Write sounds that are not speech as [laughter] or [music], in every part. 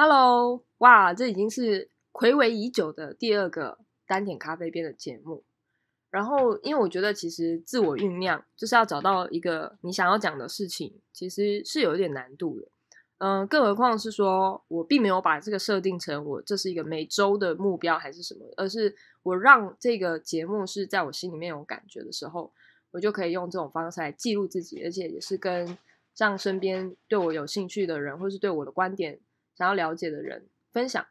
Hello，哇，这已经是暌违已久的第二个单点咖啡边的节目。然后，因为我觉得其实自我酝酿就是要找到一个你想要讲的事情，其实是有一点难度的。嗯，更何况是说我并没有把这个设定成我这是一个每周的目标还是什么，而是我让这个节目是在我心里面有感觉的时候，我就可以用这种方式来记录自己，而且也是跟让身边对我有兴趣的人，或是对我的观点。想要了解的人分享，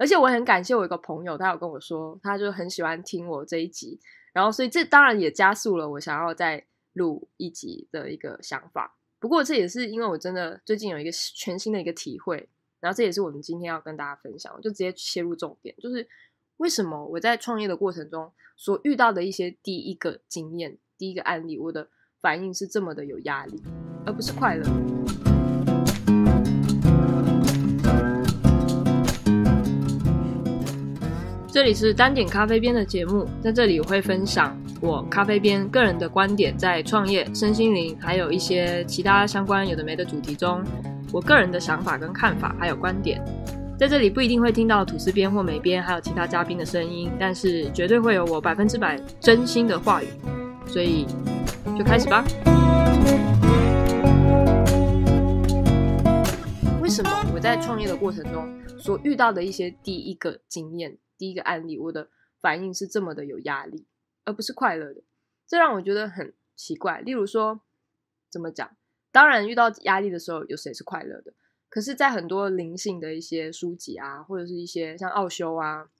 而且我很感谢我一个朋友，他有跟我说，他就很喜欢听我这一集，然后所以这当然也加速了我想要再录一集的一个想法。不过这也是因为我真的最近有一个全新的一个体会，然后这也是我们今天要跟大家分享，我就直接切入重点，就是为什么我在创业的过程中所遇到的一些第一个经验、第一个案例，我的反应是这么的有压力，而不是快乐。这里是单点咖啡边的节目，在这里我会分享我咖啡边个人的观点，在创业、身心灵，还有一些其他相关有的没的主题中，我个人的想法跟看法，还有观点。在这里不一定会听到吐司边或美边，还有其他嘉宾的声音，但是绝对会有我百分之百真心的话语。所以就开始吧。为什么我在创业的过程中所遇到的一些第一个经验？第一个案例，我的反应是这么的有压力，而不是快乐的，这让我觉得很奇怪。例如说，怎么讲？当然，遇到压力的时候，有谁是快乐的？可是，在很多灵性的一些书籍啊，或者是一些像奥修啊，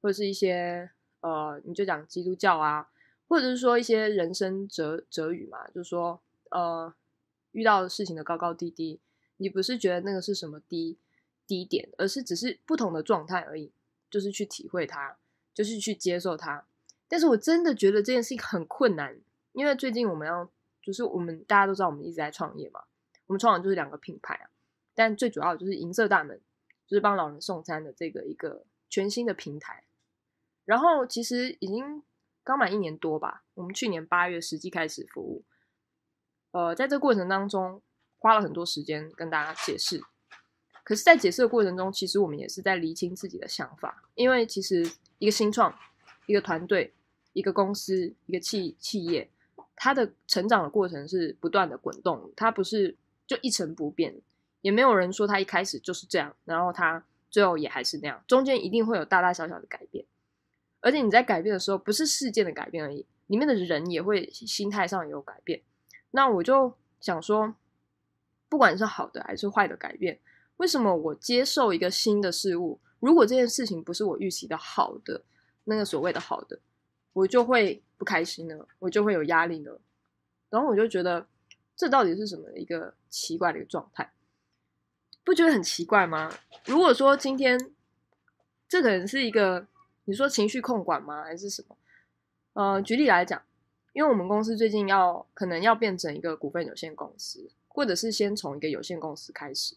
或者是一些呃，你就讲基督教啊，或者是说一些人生哲哲语嘛，就是说，呃，遇到事情的高高低低，你不是觉得那个是什么低低点，而是只是不同的状态而已。就是去体会它，就是去接受它。但是我真的觉得这件事情很困难，因为最近我们要，就是我们大家都知道，我们一直在创业嘛。我们创的就是两个品牌啊，但最主要就是银色大门，就是帮老人送餐的这个一个全新的平台。然后其实已经刚满一年多吧，我们去年八月实际开始服务。呃，在这过程当中花了很多时间跟大家解释。可是，在解释的过程中，其实我们也是在厘清自己的想法。因为其实一个新创、一个团队、一个公司、一个企企业，它的成长的过程是不断的滚动，它不是就一成不变。也没有人说它一开始就是这样，然后它最后也还是那样，中间一定会有大大小小的改变。而且你在改变的时候，不是事件的改变而已，里面的人也会心态上有改变。那我就想说，不管是好的还是坏的改变。为什么我接受一个新的事物，如果这件事情不是我预期的好的，那个所谓的好的，我就会不开心呢？我就会有压力呢？然后我就觉得，这到底是什么一个奇怪的一个状态？不觉得很奇怪吗？如果说今天这可能是一个你说情绪控管吗，还是什么？呃，举例来讲，因为我们公司最近要可能要变成一个股份有限公司，或者是先从一个有限公司开始。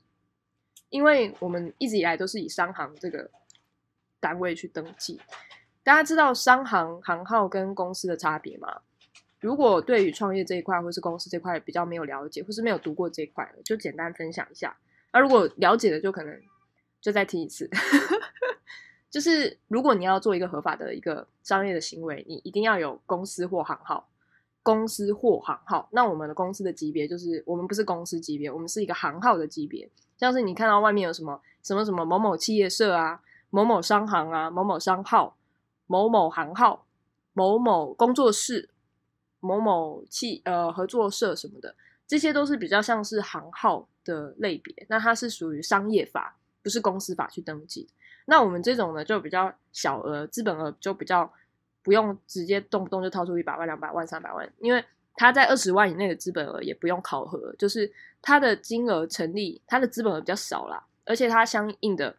因为我们一直以来都是以商行这个单位去登记，大家知道商行行号跟公司的差别吗？如果对于创业这一块或是公司这块比较没有了解，或是没有读过这一块，就简单分享一下。那如果了解的，就可能就再听一次。[laughs] 就是如果你要做一个合法的一个商业的行为，你一定要有公司或行号。公司或行号，那我们的公司的级别就是我们不是公司级别，我们是一个行号的级别。像是你看到外面有什么什么什么某某企业社啊，某某商行啊，某某商号，某某行号，某某工作室，某某企呃合作社什么的，这些都是比较像是行号的类别。那它是属于商业法，不是公司法去登记。那我们这种呢，就比较小额，资本额就比较。不用直接动不动就掏出一百万、两百万、三百万，因为他在二十万以内的资本额也不用考核，就是他的金额成立，他的资本额比较少啦，而且他相应的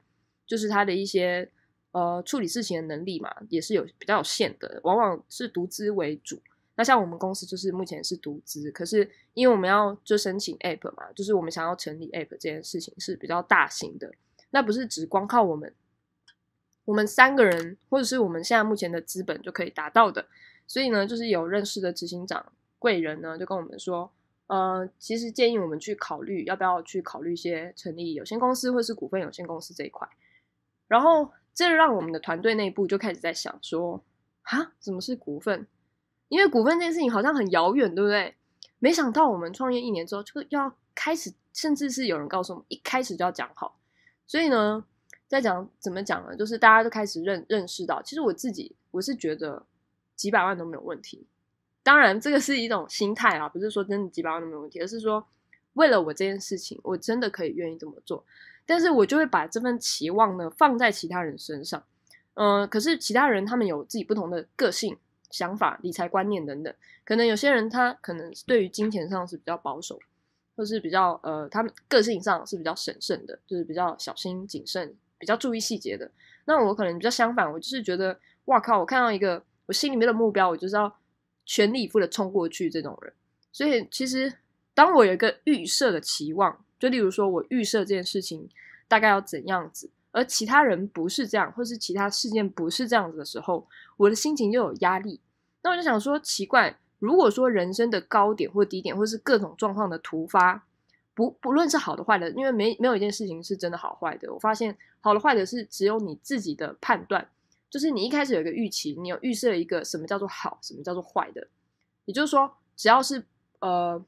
就是他的一些呃处理事情的能力嘛，也是有比较有限的，往往是独资为主。那像我们公司就是目前是独资，可是因为我们要就申请 app 嘛，就是我们想要成立 app 这件事情是比较大型的，那不是只光靠我们。我们三个人，或者是我们现在目前的资本就可以达到的，所以呢，就是有认识的执行长贵人呢，就跟我们说，呃，其实建议我们去考虑要不要去考虑一些成立有限公司或是股份有限公司这一块。然后这让我们的团队内部就开始在想说，啊，什么是股份？因为股份这件事情好像很遥远，对不对？没想到我们创业一年之后就要开始，甚至是有人告诉我们一开始就要讲好。所以呢，在讲怎么讲呢？就是大家都开始认认识到，其实我自己我是觉得几百万都没有问题。当然，这个是一种心态啊，不是说真的几百万都没问题，而是说为了我这件事情，我真的可以愿意这么做。但是我就会把这份期望呢放在其他人身上，嗯，可是其他人他们有自己不同的个性、想法、理财观念等等，可能有些人他可能对于金钱上是比较保守，或是比较呃，他们个性上是比较审慎的，就是比较小心谨慎、比较注意细节的。那我可能比较相反，我就是觉得，哇靠，我看到一个我心里面的目标，我就是要。全力以赴的冲过去，这种人。所以其实，当我有一个预设的期望，就例如说我预设这件事情大概要怎样子，而其他人不是这样，或是其他事件不是这样子的时候，我的心情就有压力。那我就想说，奇怪，如果说人生的高点或低点，或是各种状况的突发，不不论是好的坏的，因为没没有一件事情是真的好坏的。我发现好的坏的是只有你自己的判断。就是你一开始有一个预期，你有预设一个什么叫做好，什么叫做坏的，也就是说，只要是呃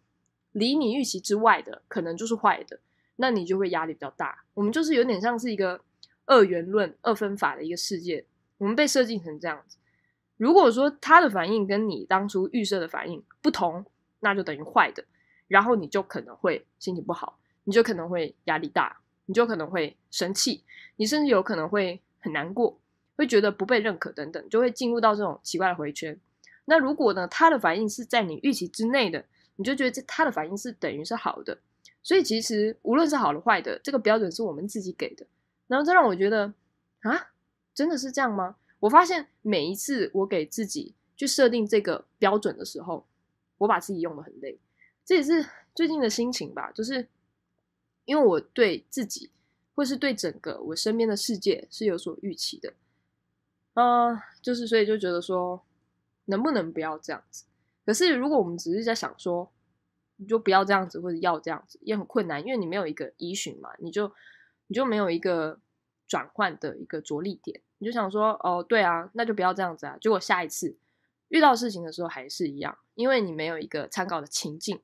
离你预期之外的，可能就是坏的，那你就会压力比较大。我们就是有点像是一个二元论、二分法的一个世界，我们被设计成这样子。如果说他的反应跟你当初预设的反应不同，那就等于坏的，然后你就可能会心情不好，你就可能会压力大，你就可能会生气，你甚至有可能会很难过。会觉得不被认可等等，就会进入到这种奇怪的回圈。那如果呢，他的反应是在你预期之内的，你就觉得这他的反应是等于是好的。所以其实无论是好的坏的，这个标准是我们自己给的。然后这让我觉得啊，真的是这样吗？我发现每一次我给自己去设定这个标准的时候，我把自己用的很累。这也是最近的心情吧，就是因为我对自己或是对整个我身边的世界是有所预期的。嗯，就是所以就觉得说，能不能不要这样子？可是如果我们只是在想说，你就不要这样子，或者要这样子，也很困难，因为你没有一个依循嘛，你就你就没有一个转换的一个着力点，你就想说，哦，对啊，那就不要这样子啊。结果下一次遇到事情的时候还是一样，因为你没有一个参考的情境。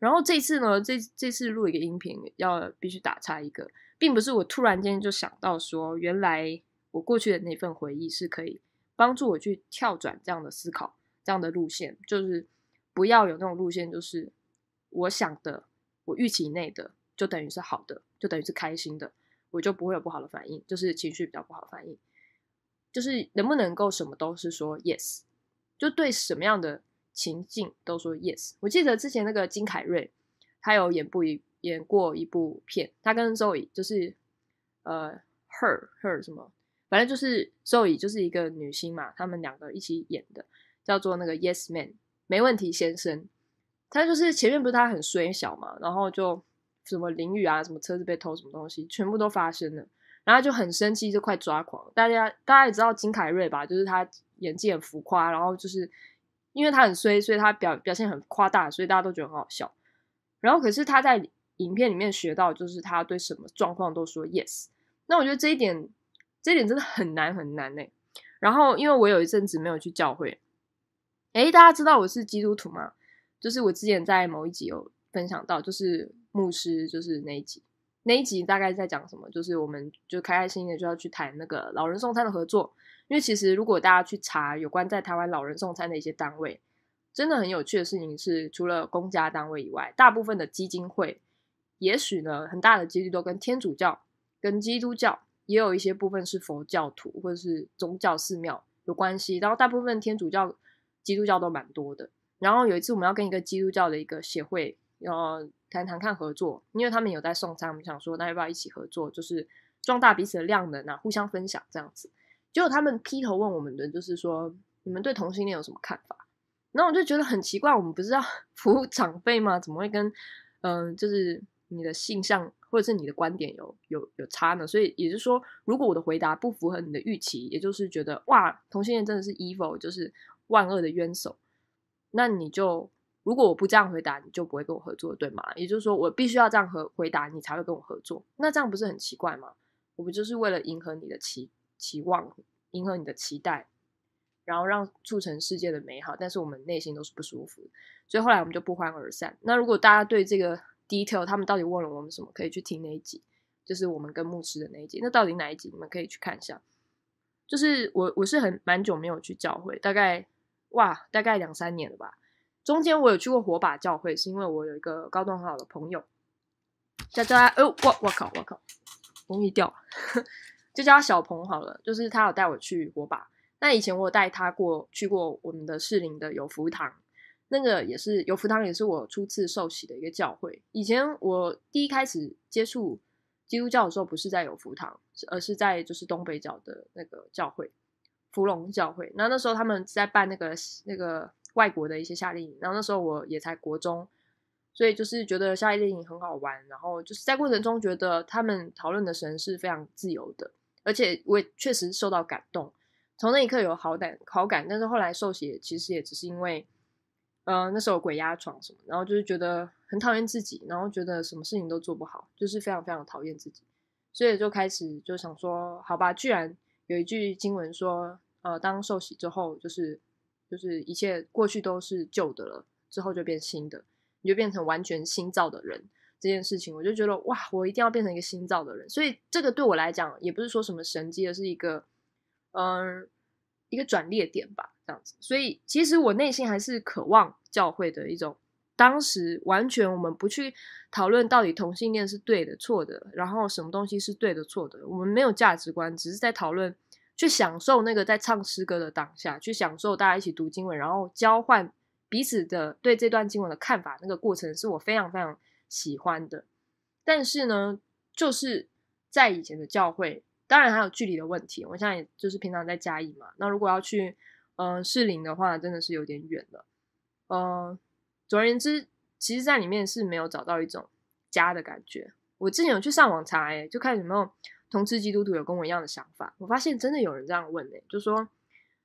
然后这次呢，这这次录一个音频，要必须打岔一个，并不是我突然间就想到说，原来。我过去的那份回忆是可以帮助我去跳转这样的思考，这样的路线，就是不要有那种路线，就是我想的，我预期内的，就等于是好的，就等于是开心的，我就不会有不好的反应，就是情绪比较不好反应，就是能不能够什么都是说 yes，就对什么样的情境都说 yes。我记得之前那个金凯瑞，他有演部一演过一部片，他跟周以就是呃 her her 什么。反正就是周以就是一个女星嘛，他们两个一起演的，叫做那个 Yes Man，没问题先生。他就是前面不是他很衰小嘛，然后就什么淋雨啊，什么车子被偷，什么东西全部都发生了，然后就很生气，就快抓狂。大家大家也知道金凯瑞吧，就是他演技很浮夸，然后就是因为他很衰，所以他表表现很夸大，所以大家都觉得很好笑。然后可是他在影片里面学到，就是他对什么状况都说 Yes。那我觉得这一点。这点真的很难很难呢。然后，因为我有一阵子没有去教会，诶，大家知道我是基督徒吗？就是我之前在某一集有分享到，就是牧师，就是那一集，那一集大概在讲什么？就是我们就开开心心的就要去谈那个老人送餐的合作。因为其实如果大家去查有关在台湾老人送餐的一些单位，真的很有趣的事情是，除了公家单位以外，大部分的基金会，也许呢，很大的几率都跟天主教、跟基督教。也有一些部分是佛教徒或者是宗教寺庙有关系，然后大部分天主教、基督教都蛮多的。然后有一次我们要跟一个基督教的一个协会要谈谈看合作，因为他们有在送餐，我们想说那要不要一起合作，就是壮大彼此的量能啊，互相分享这样子。结果他们劈头问我们的就是说，你们对同性恋有什么看法？然后我就觉得很奇怪，我们不是要 [laughs] 服务长辈吗？怎么会跟嗯，就是你的性向？或者是你的观点有有有差呢？所以也就是说，如果我的回答不符合你的预期，也就是觉得哇，同性恋真的是 evil，就是万恶的冤首，那你就如果我不这样回答，你就不会跟我合作，对吗？也就是说，我必须要这样和回答，你才会跟我合作。那这样不是很奇怪吗？我不就是为了迎合你的期期望，迎合你的期待，然后让促成世界的美好，但是我们内心都是不舒服，所以后来我们就不欢而散。那如果大家对这个 detail，他们到底问了我们什么，可以去听那一集，就是我们跟牧师的那一集。那到底哪一集？你们可以去看一下。就是我我是很蛮久没有去教会，大概哇，大概两三年了吧。中间我有去过火把教会，是因为我有一个高中很好的朋友，叫叫他，哦，我我靠我靠，容易掉，[laughs] 就叫他小鹏好了。就是他有带我去火把，那以前我有带他过去过我们的士林的有福堂，那个也是有福堂，也是我初次受洗的一个教会。以前我第一开始接触基督教的时候，不是在有福堂，而是在就是东北角的那个教会，福隆教会。那那时候他们在办那个那个。外国的一些夏令营，然后那时候我也才国中，所以就是觉得夏令营很好玩，然后就是在过程中觉得他们讨论的神是非常自由的，而且我也确实受到感动，从那一刻有好感好感，但是后来受洗其实也只是因为，呃那时候鬼压床什么，然后就是觉得很讨厌自己，然后觉得什么事情都做不好，就是非常非常讨厌自己，所以就开始就想说，好吧，居然有一句经文说，呃当受洗之后就是。就是一切过去都是旧的了，之后就变新的，你就变成完全新造的人。这件事情，我就觉得哇，我一定要变成一个新造的人。所以这个对我来讲，也不是说什么神迹，而是一个嗯一个转捩点吧，这样子。所以其实我内心还是渴望教会的一种。当时完全我们不去讨论到底同性恋是对的错的，然后什么东西是对的错的，我们没有价值观，只是在讨论。去享受那个在唱诗歌的当下，去享受大家一起读经文，然后交换彼此的对这段经文的看法，那个过程是我非常非常喜欢的。但是呢，就是在以前的教会，当然还有距离的问题。我现在就是平常在嘉义嘛，那如果要去嗯士林的话，真的是有点远了。嗯，总而言之，其实在里面是没有找到一种家的感觉。我之前有去上网查，哎，就看有没有。同志基督徒有跟我一样的想法，我发现真的有人这样问呢，就说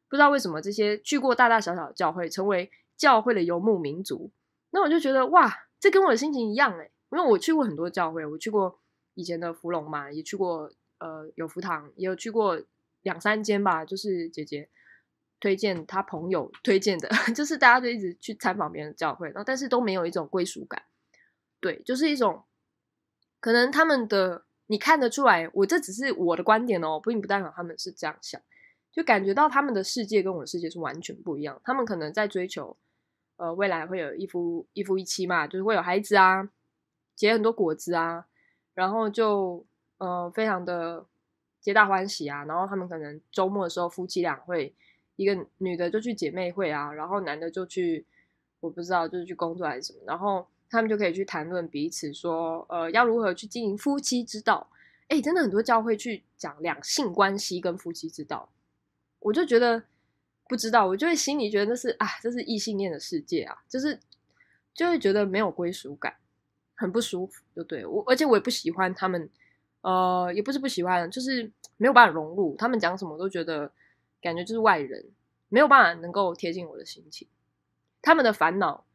不知道为什么这些去过大大小小的教会，成为教会的游牧民族，那我就觉得哇，这跟我的心情一样哎，因为我去过很多教会，我去过以前的福隆嘛，也去过呃有福堂，也有去过两三间吧，就是姐姐推荐他朋友推荐的，[laughs] 就是大家就一直去参访别人的教会，然后但是都没有一种归属感，对，就是一种可能他们的。你看得出来，我这只是我的观点哦，并不代表他们是这样想，就感觉到他们的世界跟我的世界是完全不一样。他们可能在追求，呃，未来会有一夫一夫一妻嘛，就是会有孩子啊，结很多果子啊，然后就呃非常的皆大欢喜啊。然后他们可能周末的时候，夫妻俩会一个女的就去姐妹会啊，然后男的就去我不知道就是去工作还是什么，然后。他们就可以去谈论彼此说，呃，要如何去经营夫妻之道。哎，真的很多教会去讲两性关系跟夫妻之道，我就觉得不知道，我就会心里觉得那是啊，这是异性恋的世界啊，就是就会觉得没有归属感，很不舒服，就对我，而且我也不喜欢他们，呃，也不是不喜欢，就是没有办法融入。他们讲什么都觉得感觉就是外人，没有办法能够贴近我的心情。他们的烦恼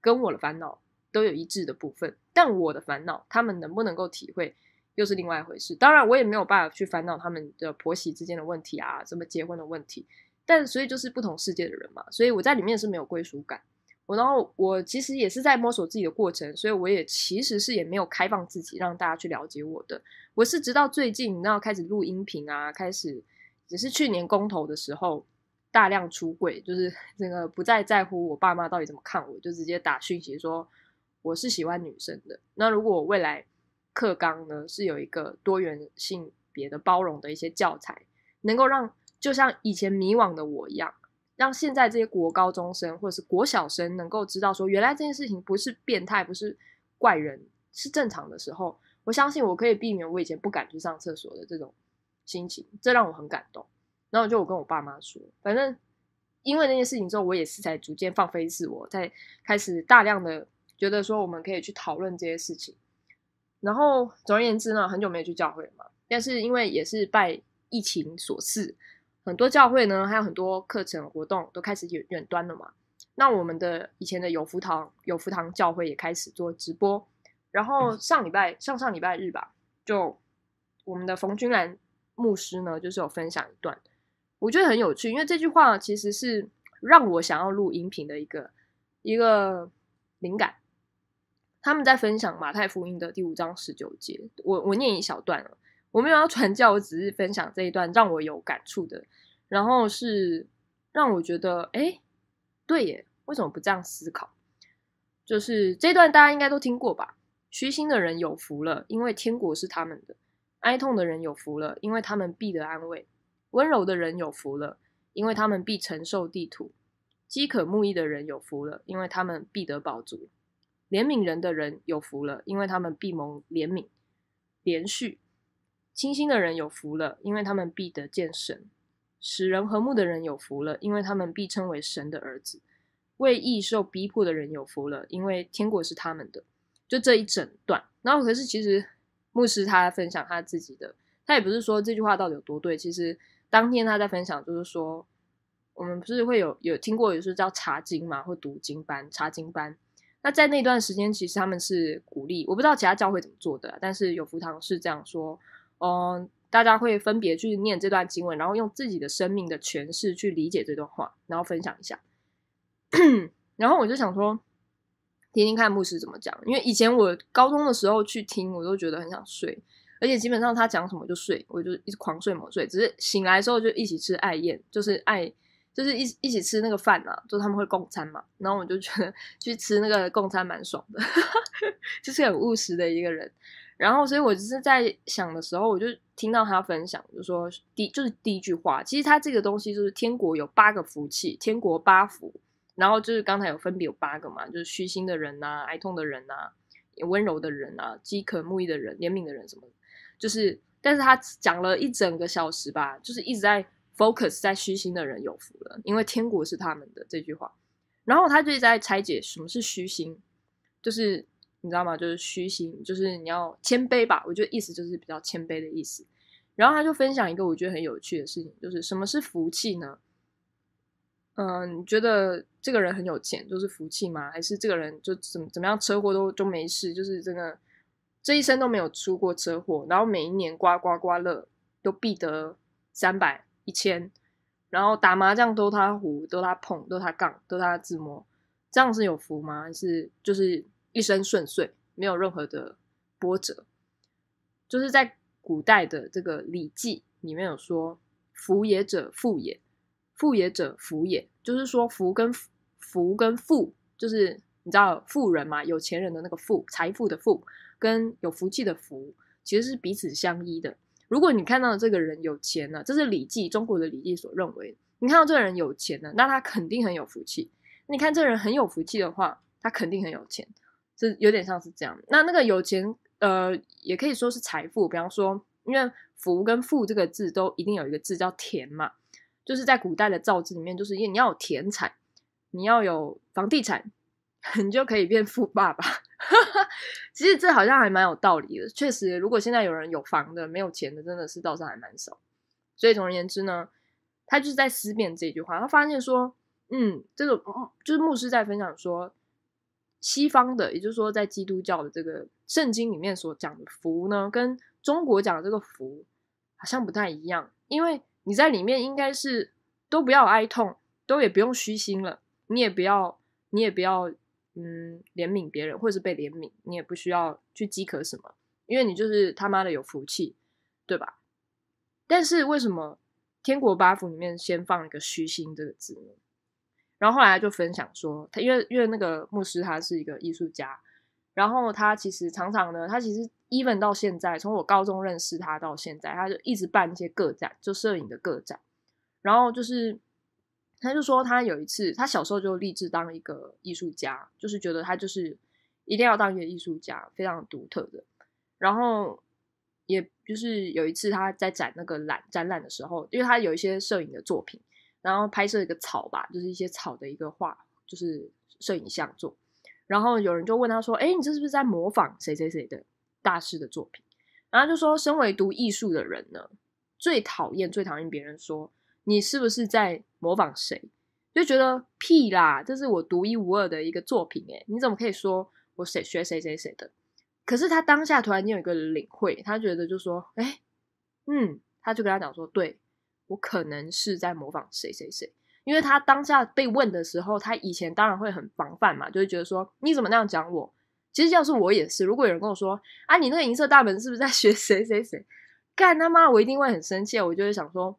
跟我的烦恼。都有一致的部分，但我的烦恼，他们能不能够体会，又是另外一回事。当然，我也没有办法去烦恼他们的婆媳之间的问题啊，什么结婚的问题。但所以就是不同世界的人嘛，所以我在里面是没有归属感。我然后我其实也是在摸索自己的过程，所以我也其实是也没有开放自己让大家去了解我的。我是直到最近，然后开始录音频啊，开始只是去年公投的时候大量出柜，就是 [laughs] 这个不再在乎我爸妈到底怎么看我，就直接打讯息说。我是喜欢女生的。那如果我未来课纲呢是有一个多元性别的包容的一些教材，能够让就像以前迷惘的我一样，让现在这些国高中生或者是国小生能够知道说，原来这件事情不是变态，不是怪人，是正常的时候，我相信我可以避免我以前不敢去上厕所的这种心情，这让我很感动。然后就我跟我爸妈说，反正因为那件事情之后，我也是才逐渐放飞自我，在开始大量的。觉得说我们可以去讨论这些事情，然后总而言之呢，很久没有去教会了嘛。但是因为也是拜疫情所赐，很多教会呢还有很多课程活动都开始远远端了嘛。那我们的以前的有福堂有福堂教会也开始做直播，然后上礼拜上上礼拜日吧，就我们的冯君兰牧师呢，就是有分享一段，我觉得很有趣，因为这句话其实是让我想要录音频的一个一个灵感。他们在分享马太福音的第五章十九节，我我念一小段了，我没有要传教，我只是分享这一段让我有感触的，然后是让我觉得，哎，对耶，为什么不这样思考？就是这段大家应该都听过吧？虚心的人有福了，因为天国是他们的；哀痛的人有福了，因为他们必得安慰；温柔的人有福了，因为他们必承受地土；饥渴慕义的人有福了，因为他们必得饱足。怜悯人的人有福了，因为他们必蒙怜悯；连续清心的人有福了，因为他们必得见神；使人和睦的人有福了，因为他们必称为神的儿子；为义受逼迫的人有福了，因为天国是他们的。就这一整段，然后可是其实牧师他分享他自己的，他也不是说这句话到底有多对。其实当天他在分享，就是说我们不是会有有听过，有时叫查经嘛，或读经班、查经班。那在那段时间，其实他们是鼓励，我不知道其他教会怎么做的，但是有福堂是这样说，嗯，大家会分别去念这段经文，然后用自己的生命的诠释去理解这段话，然后分享一下。[coughs] 然后我就想说，听听看牧师怎么讲，因为以前我高中的时候去听，我都觉得很想睡，而且基本上他讲什么就睡，我就一直狂睡猛睡，只是醒来的时候就一起吃爱宴，就是爱。就是一一起吃那个饭啊，就他们会共餐嘛，然后我就觉得去吃那个共餐蛮爽的，[laughs] 就是很务实的一个人。然后，所以我只是在想的时候，我就听到他分享，就说第就是第一句话，其实他这个东西就是天国有八个福气，天国八福，然后就是刚才有分别有八个嘛，就是虚心的人呐，哀痛的人呐，温柔的人啊，饥渴慕义的人，怜悯的人什么，就是，但是他讲了一整个小时吧，就是一直在。focus 在虚心的人有福了，因为天国是他们的这句话。然后他就在拆解什么是虚心，就是你知道吗？就是虚心，就是你要谦卑吧。我觉得意思就是比较谦卑的意思。然后他就分享一个我觉得很有趣的事情，就是什么是福气呢？嗯，你觉得这个人很有钱就是福气吗？还是这个人就怎么怎么样车祸都都没事，就是真的这一生都没有出过车祸，然后每一年刮刮刮乐都必得三百。一千，然后打麻将都他胡，都他碰，都他杠，都他自摸，这样是有福吗？还是就是一生顺遂，没有任何的波折？就是在古代的这个《礼记》里面有说：“福也者富也，富也者福也。”就是说福跟福跟富，就是你知道富人嘛，有钱人的那个富，财富的富，跟有福气的福，其实是彼此相依的。如果你看到这个人有钱了，这是《礼记》中国的《礼记》所认为，你看到这个人有钱了，那他肯定很有福气。你看这人很有福气的话，他肯定很有钱，这有点像是这样。那那个有钱，呃，也可以说是财富。比方说，因为“福”跟“富”这个字都一定有一个字叫“田”嘛，就是在古代的造字里面，就是因为你要有田产，你要有房地产，[laughs] 你就可以变富爸爸。[laughs] 其实这好像还蛮有道理的。确实，如果现在有人有房的，没有钱的，真的是倒是还蛮少。所以总而言之呢，他就是在思辨这句话。他发现说，嗯，这个就是牧师在分享说，西方的，也就是说在基督教的这个圣经里面所讲的福呢，跟中国讲的这个福好像不太一样。因为你在里面应该是都不要哀痛，都也不用虚心了，你也不要，你也不要。嗯，怜悯别人，或者是被怜悯，你也不需要去饥渴什么，因为你就是他妈的有福气，对吧？但是为什么天国八福里面先放一个虚心这个字呢？然后后来就分享说，他因为因为那个牧师他是一个艺术家，然后他其实常常呢，他其实 even 到现在，从我高中认识他到现在，他就一直办一些个展，就摄影的个展，然后就是。他就说，他有一次，他小时候就立志当一个艺术家，就是觉得他就是一定要当一个艺术家，非常独特的。然后，也就是有一次他在展那个展展览的时候，因为他有一些摄影的作品，然后拍摄一个草吧，就是一些草的一个画，就是摄影像作。然后有人就问他说：“哎，你这是不是在模仿谁谁谁的大师的作品？”然后就说：“身为读艺术的人呢，最讨厌最讨厌别人说。”你是不是在模仿谁？就觉得屁啦，这是我独一无二的一个作品诶，你怎么可以说我谁学谁谁谁的？可是他当下突然间有一个领会，他觉得就说，哎，嗯，他就跟他讲说，对我可能是在模仿谁谁谁，因为他当下被问的时候，他以前当然会很防范嘛，就会觉得说，你怎么那样讲我？其实要是我也是，如果有人跟我说，啊，你那个银色大门是不是在学 [laughs] 谁谁谁？干他妈，我一定会很生气，我就会想说，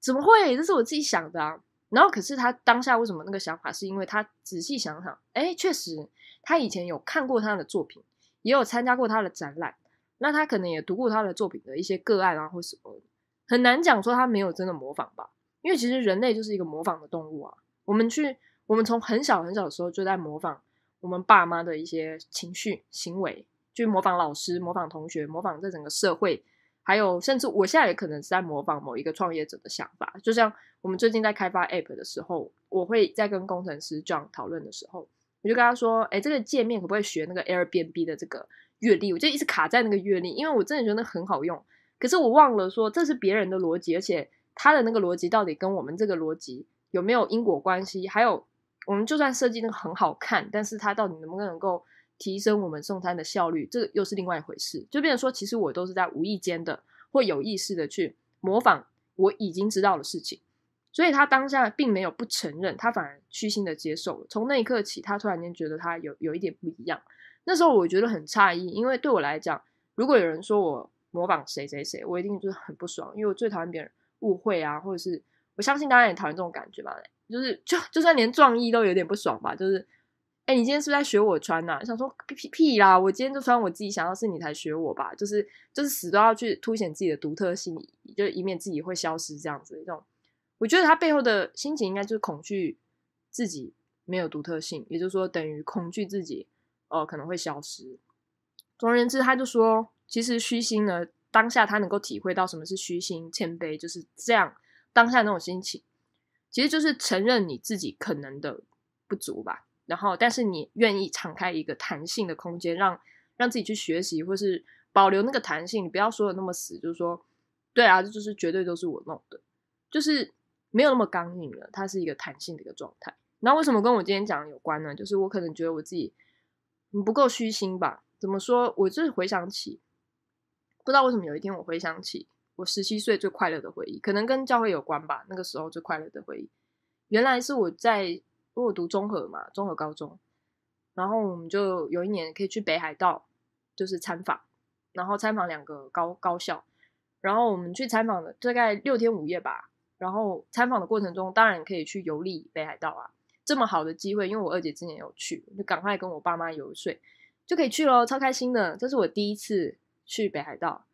怎么会？这是我自己想的啊。然后可是他当下为什么那个想法？是因为他仔细想想，哎，确实他以前有看过他的作品。也有参加过他的展览，那他可能也读过他的作品的一些个案啊，或什么，很难讲说他没有真的模仿吧。因为其实人类就是一个模仿的动物啊。我们去，我们从很小很小的时候就在模仿我们爸妈的一些情绪行为，去模仿老师、模仿同学、模仿这整个社会，还有甚至我现在也可能是在模仿某一个创业者的想法。就像我们最近在开发 App 的时候，我会在跟工程师这样讨论的时候。我就跟他说：“哎，这个界面可不可以学那个 Airbnb 的这个阅历？我就一直卡在那个阅历，因为我真的觉得很好用。可是我忘了说这是别人的逻辑，而且他的那个逻辑到底跟我们这个逻辑有没有因果关系？还有，我们就算设计那个很好看，但是它到底能不能够提升我们送餐的效率，这又是另外一回事。就变成说，其实我都是在无意间的或有意识的去模仿我已经知道的事情。”所以他当下并没有不承认，他反而虚心的接受了。从那一刻起，他突然间觉得他有有一点不一样。那时候我觉得很诧异，因为对我来讲，如果有人说我模仿谁谁谁，我一定就是很不爽，因为我最讨厌别人误会啊，或者是我相信大家也讨厌这种感觉吧。就是就就算连撞衣都有点不爽吧。就是，哎，你今天是不是在学我穿呐？想说屁屁啦，我今天就穿我自己想要，是你才学我吧？就是就是死都要去凸显自己的独特性，就以免自己会消失这样子的这种。我觉得他背后的心情应该就是恐惧自己没有独特性，也就是说等于恐惧自己哦可能会消失。总而言之，他就说，其实虚心呢，当下他能够体会到什么是虚心谦卑，就是这样当下那种心情，其实就是承认你自己可能的不足吧。然后，但是你愿意敞开一个弹性的空间，让让自己去学习，或是保留那个弹性，你不要说的那么死，就是说，对啊，这就是绝对都是我弄的，就是。没有那么刚硬了，它是一个弹性的一个状态。那为什么跟我今天讲有关呢？就是我可能觉得我自己不够虚心吧。怎么说？我就是回想起，不知道为什么有一天我回想起我十七岁最快乐的回忆，可能跟教会有关吧。那个时候最快乐的回忆，原来是我在因为我读综合嘛，综合高中，然后我们就有一年可以去北海道，就是参访，然后参访两个高高校，然后我们去参访了大概六天五夜吧。然后参访的过程中，当然可以去游历北海道啊，这么好的机会，因为我二姐之前有去，就赶快跟我爸妈游说，就可以去咯，超开心的。这是我第一次去北海道，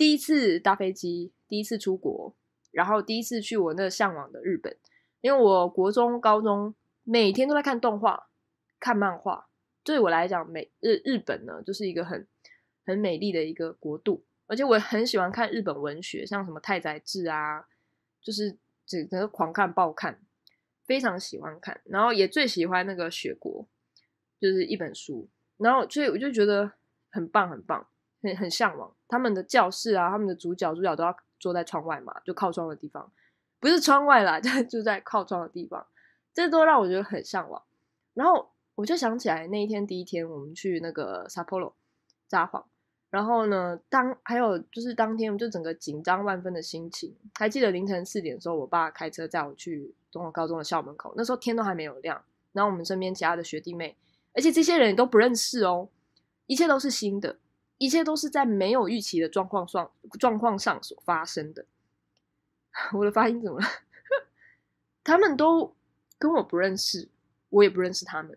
第一次搭飞机，第一次出国，然后第一次去我那向往的日本。因为我国中、高中每天都在看动画、看漫画，对我来讲，美日日本呢就是一个很很美丽的一个国度，而且我很喜欢看日本文学，像什么太宰治啊。就是整个狂看暴看，非常喜欢看，然后也最喜欢那个《雪国》，就是一本书，然后所以我就觉得很棒很棒，很很向往他们的教室啊，他们的主角主角都要坐在窗外嘛，就靠窗的地方，不是窗外啦，[laughs] 就就在靠窗的地方，这都让我觉得很向往。然后我就想起来那一天第一天我们去那个 Sapporo 札幌。然后呢，当还有就是当天我就整个紧张万分的心情，还记得凌晨四点的时候，我爸开车载我去中国高中的校门口，那时候天都还没有亮，然后我们身边其他的学弟妹，而且这些人都不认识哦，一切都是新的，一切都是在没有预期的状况上状况上所发生的。[laughs] 我的发音怎么了？[laughs] 他们都跟我不认识，我也不认识他们，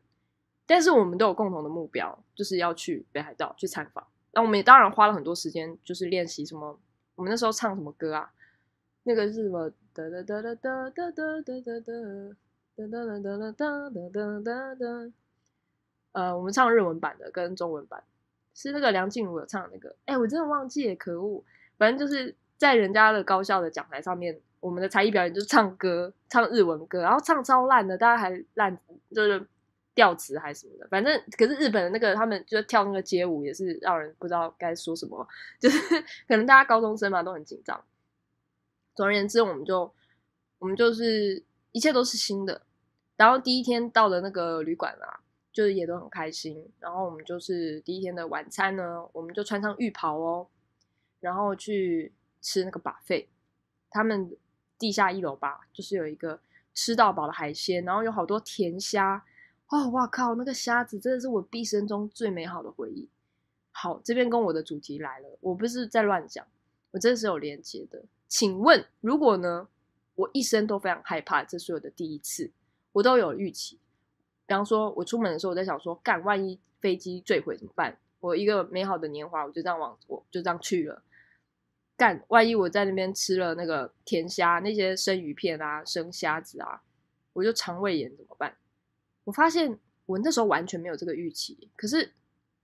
但是我们都有共同的目标，就是要去北海道去参访。那我们也当然花了很多时间，就是练习什么。我们那时候唱什么歌啊？那个是什么？哒哒哒哒哒哒哒哒哒哒哒哒哒哒哒哒哒。呃，我们唱日文版的跟中文版，是那个梁静茹有唱那个。哎，我真的忘记了，可恶！反正就是在人家的高校的讲台上面，我们的才艺表演就是唱歌，唱日文歌，然后唱超烂的，大家还烂，就是。调词还是什么的，反正可是日本的那个他们就跳那个街舞也是让人不知道该说什么，就是 [laughs] 可能大家高中生嘛都很紧张。总而言之，我们就我们就是一切都是新的，然后第一天到了那个旅馆啊，就是也都很开心。然后我们就是第一天的晚餐呢，我们就穿上浴袍哦，然后去吃那个把费。他们地下一楼吧，就是有一个吃到饱的海鲜，然后有好多甜虾。哦，哇靠！那个虾子真的是我毕生中最美好的回忆。好，这边跟我的主题来了，我不是在乱讲，我真的是有连接的。请问，如果呢，我一生都非常害怕这所有的第一次，我都有预期。比方说，我出门的时候，我在想说，干，万一飞机坠毁怎么办？我一个美好的年华，我就这样往，我就这样去了。干，万一我在那边吃了那个甜虾，那些生鱼片啊，生虾子啊，我就肠胃炎怎么办？我发现我那时候完全没有这个预期，可是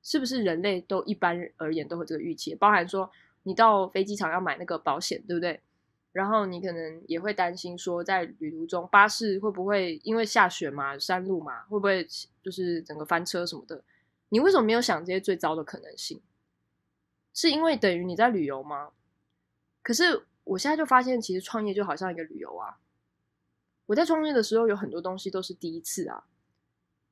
是不是人类都一般而言都会这个预期？包含说你到飞机场要买那个保险，对不对？然后你可能也会担心说，在旅途中巴士会不会因为下雪嘛、山路嘛，会不会就是整个翻车什么的？你为什么没有想这些最糟的可能性？是因为等于你在旅游吗？可是我现在就发现，其实创业就好像一个旅游啊！我在创业的时候，有很多东西都是第一次啊。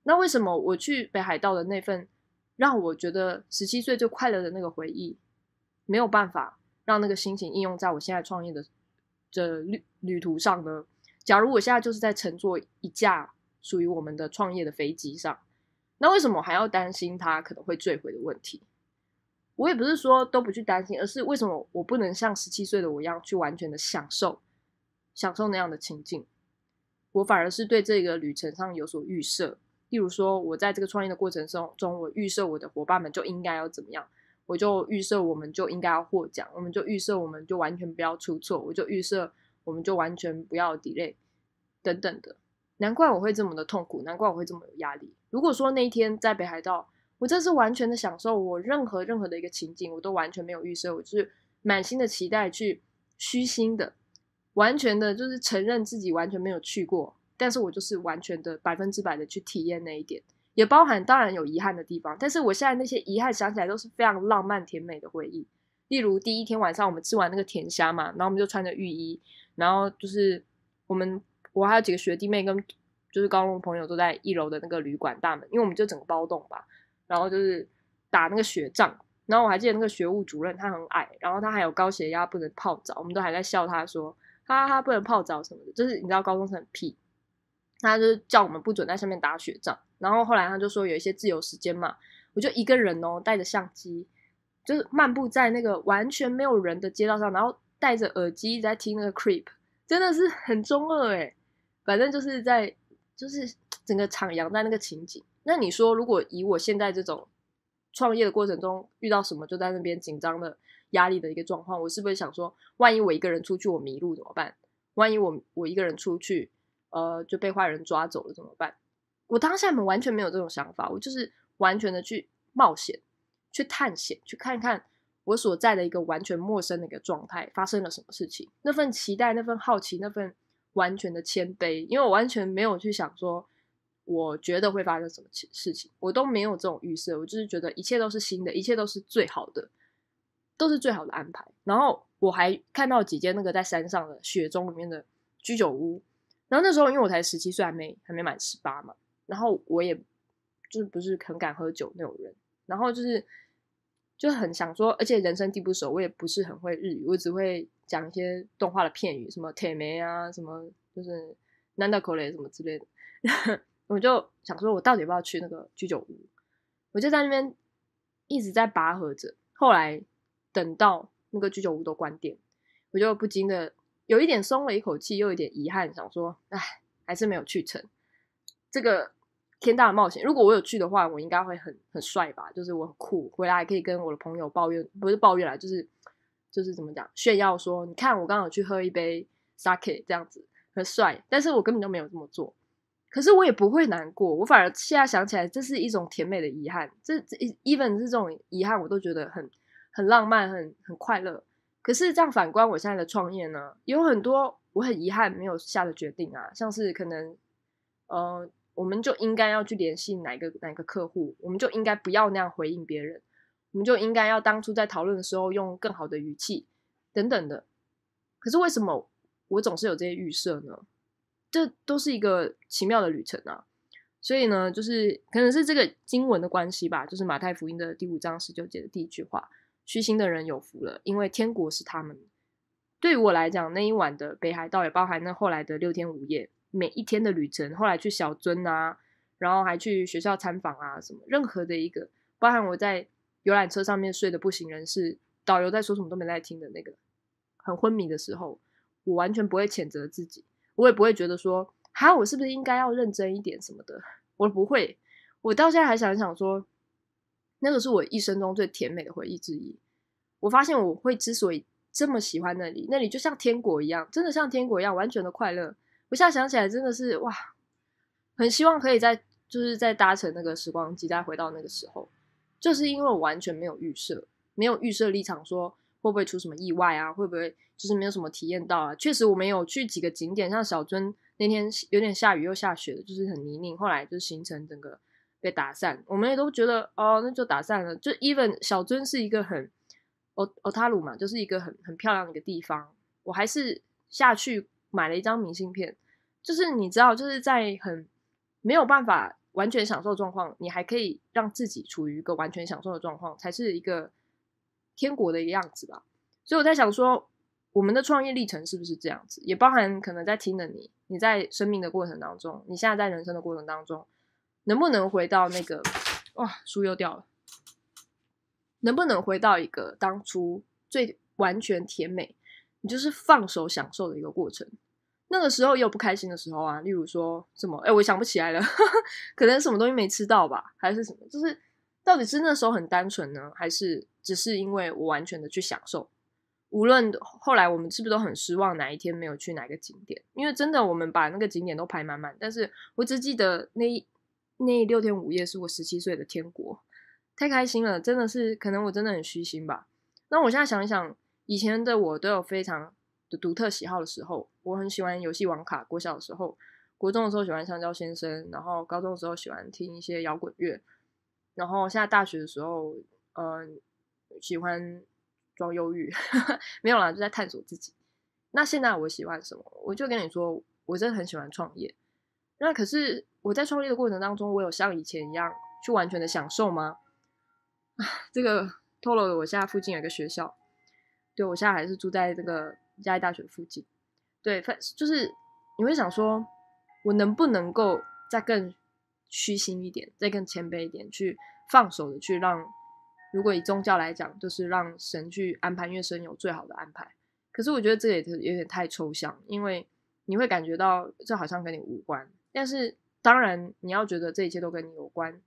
那为什么我去北海道的那份让我觉得十七岁最快乐的那个回忆，没有办法让那个心情应用在我现在创业的这旅旅途上呢？假如我现在就是在乘坐一架属于我们的创业的飞机上，那为什么还要担心它可能会坠毁的问题？我也不是说都不去担心，而是为什么我不能像十七岁的我一样去完全的享受享受那样的情境？我反而是对这个旅程上有所预设。例如说，我在这个创业的过程中，中我预设我的伙伴们就应该要怎么样，我就预设我们就应该要获奖，我们就预设我们就完全不要出错，我就预设我们就完全不要 delay 等等的。难怪我会这么的痛苦，难怪我会这么有压力。如果说那一天在北海道，我这是完全的享受，我任何任何的一个情景，我都完全没有预设，我就是满心的期待去虚心的，完全的就是承认自己完全没有去过。但是我就是完全的百分之百的去体验那一点，也包含当然有遗憾的地方。但是我现在那些遗憾想起来都是非常浪漫甜美的回忆。例如第一天晚上我们吃完那个甜虾嘛，然后我们就穿着浴衣，然后就是我们我还有几个学弟妹跟就是高中朋友都在一楼的那个旅馆大门，因为我们就整个包栋吧，然后就是打那个雪仗。然后我还记得那个学务主任他很矮，然后他还有高血压不能泡澡，我们都还在笑他说哈哈不能泡澡什么的，就是你知道高中生很屁。他就叫我们不准在上面打雪仗，然后后来他就说有一些自由时间嘛，我就一个人哦，带着相机，就是漫步在那个完全没有人的街道上，然后戴着耳机在听那个 Creep，真的是很中二诶反正就是在就是整个徜徉在那个情景。那你说，如果以我现在这种创业的过程中遇到什么就在那边紧张的压力的一个状况，我是不是想说，万一我一个人出去我迷路怎么办？万一我我一个人出去？呃，就被坏人抓走了怎么办？我当下们完全没有这种想法，我就是完全的去冒险、去探险、去看看我所在的一个完全陌生的一个状态发生了什么事情。那份期待、那份好奇、那份完全的谦卑，因为我完全没有去想说，我觉得会发生什么事情，我都没有这种预设，我就是觉得一切都是新的，一切都是最好的，都是最好的安排。然后我还看到几间那个在山上的雪中里面的居酒屋。然后那时候，因为我才十七岁，还没还没满十八嘛，然后我也就是不是很敢喝酒那种人，然后就是就很想说，而且人生地不熟，我也不是很会日语，我只会讲一些动画的片语，什么铁梅啊，什么就是南大口雷什么之类的，[laughs] 我就想说，我到底要不要去那个居酒屋？我就在那边一直在拔河着，后来等到那个居酒屋都关店，我就不禁的。有一点松了一口气，又有点遗憾，想说，哎，还是没有去成这个天大的冒险。如果我有去的话，我应该会很很帅吧？就是我很酷，回来还可以跟我的朋友抱怨，不是抱怨啦，就是就是怎么讲，炫耀说，你看我刚好去喝一杯 sake 这样子，很帅。但是我根本就没有这么做，可是我也不会难过，我反而现在想起来，这是一种甜美的遗憾。这这 even 是这种遗憾，我都觉得很很浪漫，很很快乐。可是这样反观我现在的创业呢，有很多我很遗憾没有下的决定啊，像是可能，呃，我们就应该要去联系哪个哪个客户，我们就应该不要那样回应别人，我们就应该要当初在讨论的时候用更好的语气等等的。可是为什么我总是有这些预设呢？这都是一个奇妙的旅程啊。所以呢，就是可能是这个经文的关系吧，就是马太福音的第五章十九节的第一句话：“虚心的人有福了，因为天国是他们。”对于我来讲，那一晚的北海道也包含那后来的六天五夜，每一天的旅程，后来去小樽啊，然后还去学校参访啊，什么任何的一个，包含我在游览车上面睡的不省人事，导游在说什么都没在听的那个，很昏迷的时候，我完全不会谴责自己，我也不会觉得说，哈，我是不是应该要认真一点什么的，[laughs] 我不会。我到现在还想想说，那个是我一生中最甜美的回忆之一。我发现我会之所以。这么喜欢那里，那里就像天国一样，真的像天国一样，完全的快乐。我现在想起来，真的是哇，很希望可以在，就是在搭乘那个时光机，再回到那个时候。就是因为我完全没有预设，没有预设立场，说会不会出什么意外啊？会不会就是没有什么体验到啊？确实，我没有去几个景点，像小樽那天有点下雨又下雪的，就是很泥泞。后来就是行程整个被打散，我们也都觉得哦，那就打散了。就 even 小樽是一个很。哦哦塔鲁嘛，就是一个很很漂亮的一个地方。我还是下去买了一张明信片，就是你知道，就是在很没有办法完全享受状况，你还可以让自己处于一个完全享受的状况，才是一个天国的一个样子吧。所以我在想说，我们的创业历程是不是这样子？也包含可能在听的你，你在生命的过程当中，你现在在人生的过程当中，能不能回到那个哇，书又掉了。能不能回到一个当初最完全甜美，你就是放手享受的一个过程？那个时候也有不开心的时候啊，例如说什么，哎，我想不起来了，[laughs] 可能什么东西没吃到吧，还是什么？就是到底是那时候很单纯呢，还是只是因为我完全的去享受？无论后来我们是不是都很失望，哪一天没有去哪个景点？因为真的我们把那个景点都排满满，但是我只记得那那六天五夜是我十七岁的天国。太开心了，真的是，可能我真的很虚心吧。那我现在想一想，以前的我都有非常的独特喜好的时候，我很喜欢游戏王卡。国小的时候，国中的时候喜欢香蕉先生，然后高中的时候喜欢听一些摇滚乐，然后现在大学的时候，嗯，喜欢装忧郁，[laughs] 没有啦，就在探索自己。那现在我喜欢什么？我就跟你说，我真的很喜欢创业。那可是我在创业的过程当中，我有像以前一样去完全的享受吗？啊，[laughs] 这个透露了我现在附近有一个学校，对我现在还是住在这个嘉义大学附近。对，反就是你会想说，我能不能够再更虚心一点，再更谦卑一点，去放手的去让，如果以宗教来讲，就是让神去安排，因为神有最好的安排。可是我觉得这也是有点太抽象，因为你会感觉到这好像跟你无关。但是当然，你要觉得这一切都跟你有关，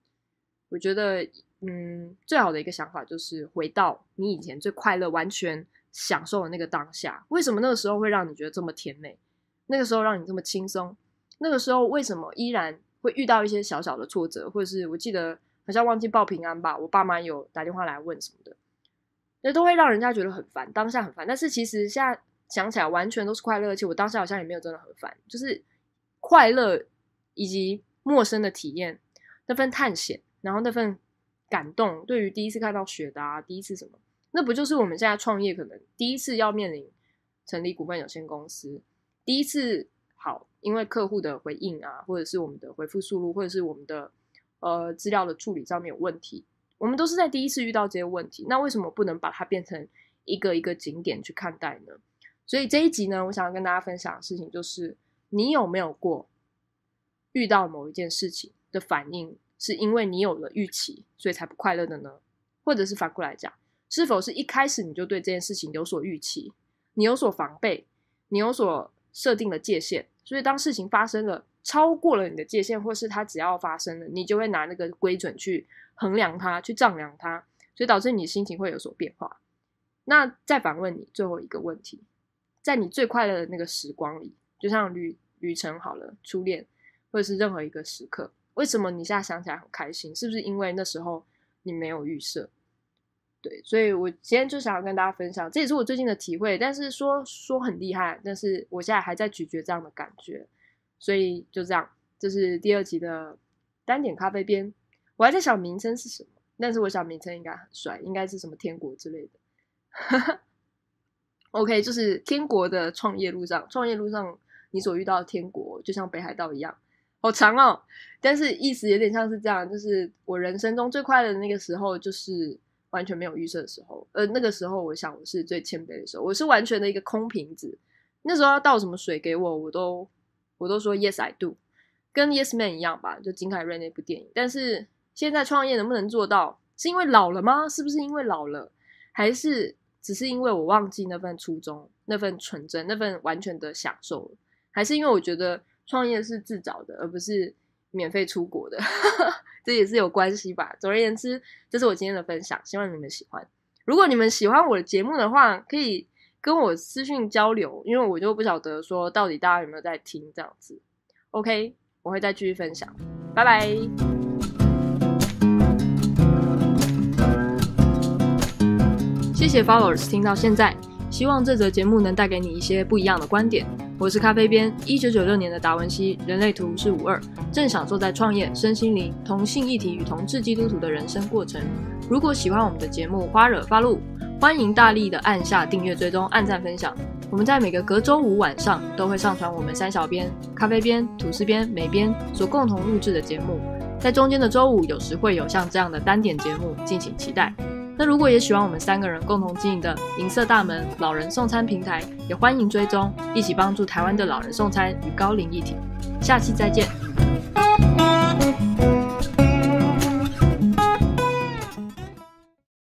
我觉得。嗯，最好的一个想法就是回到你以前最快乐、完全享受的那个当下。为什么那个时候会让你觉得这么甜美？那个时候让你这么轻松？那个时候为什么依然会遇到一些小小的挫折？或者是我记得好像忘记报平安吧，我爸妈有打电话来问什么的，那都会让人家觉得很烦，当下很烦。但是其实现在想起来，完全都是快乐，而且我当下好像也没有真的很烦，就是快乐以及陌生的体验，那份探险，然后那份。感动，对于第一次看到雪的啊，第一次什么，那不就是我们现在创业可能第一次要面临成立股份有限公司，第一次好，因为客户的回应啊，或者是我们的回复速度，或者是我们的呃资料的处理上面有问题，我们都是在第一次遇到这些问题，那为什么不能把它变成一个一个景点去看待呢？所以这一集呢，我想要跟大家分享的事情就是，你有没有过遇到某一件事情的反应？是因为你有了预期，所以才不快乐的呢？或者是反过来讲，是否是一开始你就对这件事情有所预期，你有所防备，你有所设定的界限，所以当事情发生了，超过了你的界限，或是它只要发生了，你就会拿那个规准去衡量它，去丈量它，所以导致你心情会有所变化。那再反问你最后一个问题，在你最快乐的那个时光里，就像旅旅程好了，初恋，或者是任何一个时刻。为什么你现在想起来很开心？是不是因为那时候你没有预设？对，所以我今天就想要跟大家分享，这也是我最近的体会。但是说说很厉害，但是我现在还在咀嚼这样的感觉。所以就这样，这是第二集的单点咖啡边。我还在想名称是什么，但是我想名称应该很帅，应该是什么天国之类的。[laughs] OK，就是天国的创业路上，创业路上你所遇到的天国就像北海道一样，好长哦。但是意思有点像是这样，就是我人生中最快乐的那个时候，就是完全没有预设的时候。呃，那个时候我想我是最谦卑的时候，我是完全的一个空瓶子。那时候要倒什么水给我，我都我都说 Yes I do，跟 Yes Man 一样吧，就金凯瑞那部电影。但是现在创业能不能做到，是因为老了吗？是不是因为老了，还是只是因为我忘记那份初衷、那份纯真、那份完全的享受了？还是因为我觉得创业是自找的，而不是免费出国的？[laughs] 这也是有关系吧。总而言之，这是我今天的分享，希望你们喜欢。如果你们喜欢我的节目的话，可以。跟我私信交流，因为我就不晓得说到底大家有没有在听这样子。OK，我会再继续分享，拜拜。谢谢 Followers 听到现在，希望这则节目能带给你一些不一样的观点。我是咖啡边，一九九六年的达文西，人类图是五二，正享受在创业、身心灵、同性议题与同志基督徒的人生过程。如果喜欢我们的节目，花惹发露。欢迎大力的按下订阅、追踪、按赞、分享。我们在每个隔周五晚上都会上传我们三小编、咖啡边、吐司边、美编所共同录制的节目。在中间的周五，有时会有像这样的单点节目，敬请期待。那如果也喜欢我们三个人共同经营的银色大门老人送餐平台，也欢迎追踪，一起帮助台湾的老人送餐与高龄一体。下期再见。